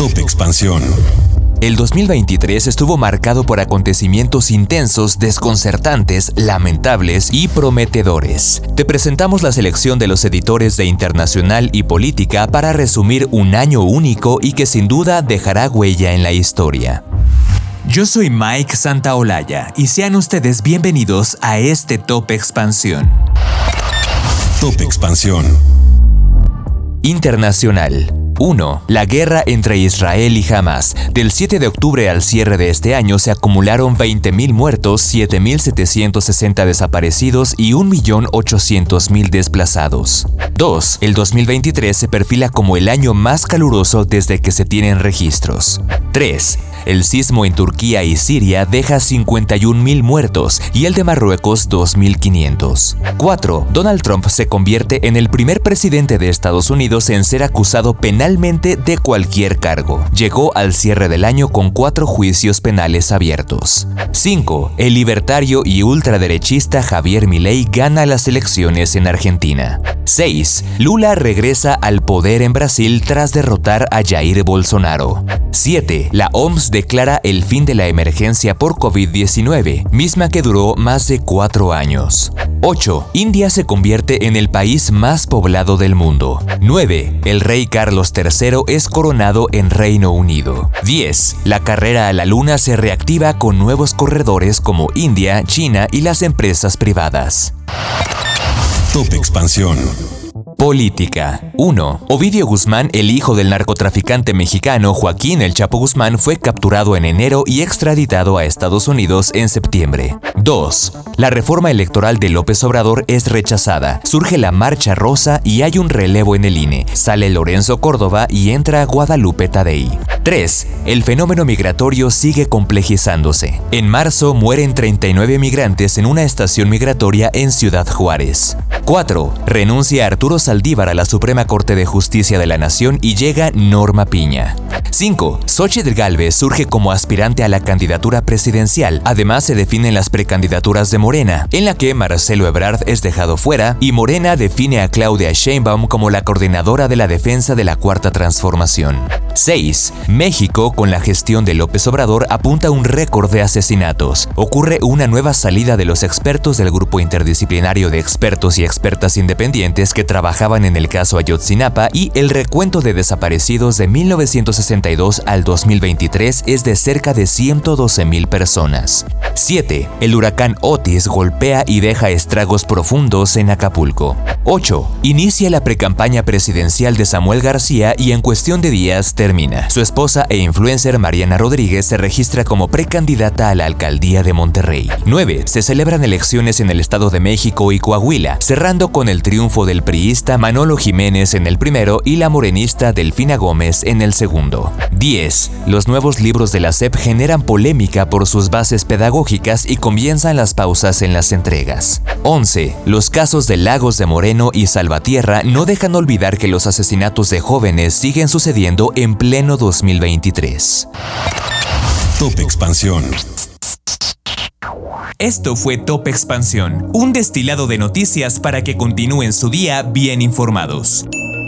Top Expansión. El 2023 estuvo marcado por acontecimientos intensos, desconcertantes, lamentables y prometedores. Te presentamos la selección de los editores de Internacional y Política para resumir un año único y que sin duda dejará huella en la historia. Yo soy Mike Santaolalla y sean ustedes bienvenidos a este Top Expansión. Top Expansión. Internacional. 1. La guerra entre Israel y Hamas. Del 7 de octubre al cierre de este año se acumularon 20.000 muertos, 7.760 desaparecidos y 1.800.000 desplazados. 2. El 2023 se perfila como el año más caluroso desde que se tienen registros. 3. El sismo en Turquía y Siria deja 51.000 muertos y el de Marruecos 2.500. 4. Donald Trump se convierte en el primer presidente de Estados Unidos en ser acusado penalmente de cualquier cargo. Llegó al cierre del año con cuatro juicios penales abiertos. 5. El libertario y ultraderechista Javier Milei gana las elecciones en Argentina. 6. Lula regresa al poder en Brasil tras derrotar a Jair Bolsonaro. 7. La OMS declara el fin de la emergencia por COVID-19, misma que duró más de cuatro años. 8. India se convierte en el país más poblado del mundo. 9. El rey Carlos III es coronado en Reino Unido. 10. La carrera a la luna se reactiva con nuevos corredores como India, China y las empresas privadas. Top Expansión. Política. 1. Ovidio Guzmán, el hijo del narcotraficante mexicano Joaquín El Chapo Guzmán, fue capturado en enero y extraditado a Estados Unidos en septiembre. 2. La reforma electoral de López Obrador es rechazada. Surge la Marcha Rosa y hay un relevo en el INE. Sale Lorenzo Córdoba y entra Guadalupe Tadei. 3. El fenómeno migratorio sigue complejizándose. En marzo mueren 39 migrantes en una estación migratoria en Ciudad Juárez. 4. Renuncia Arturo Saldívar a la Suprema Corte de Justicia de la Nación y llega Norma Piña. 5. Xochitl Galvez surge como aspirante a la candidatura presidencial. Además, se definen las precandidaturas de Morena, en la que Marcelo Ebrard es dejado fuera y Morena define a Claudia Sheinbaum como la coordinadora de la defensa de la Cuarta Transformación. 6. México, con la gestión de López Obrador, apunta un récord de asesinatos. Ocurre una nueva salida de los expertos del grupo interdisciplinario de expertos y expertas independientes que trabajaban en el caso Ayotzinapa y el recuento de desaparecidos de 1962 al 2023 es de cerca de 112 mil personas. 7. El huracán Otis golpea y deja estragos profundos en Acapulco. 8. Inicia la precampaña presidencial de Samuel García y en cuestión de días termina. Su esposa e influencer Mariana Rodríguez se registra como precandidata a la alcaldía de Monterrey. 9. Se celebran elecciones en el Estado de México y Coahuila, cerrando con el triunfo del priista Manolo Jiménez en el primero y la morenista Delfina Gómez en el segundo. 10. Los nuevos libros de la SEP generan polémica por sus bases pedagógicas y comienzan las pausas en las entregas. 11. Los casos de Lagos de Moreno y Salvatierra no dejan olvidar que los asesinatos de jóvenes siguen sucediendo en pleno 2023. Top Expansión. Esto fue Top Expansión, un destilado de noticias para que continúen su día bien informados.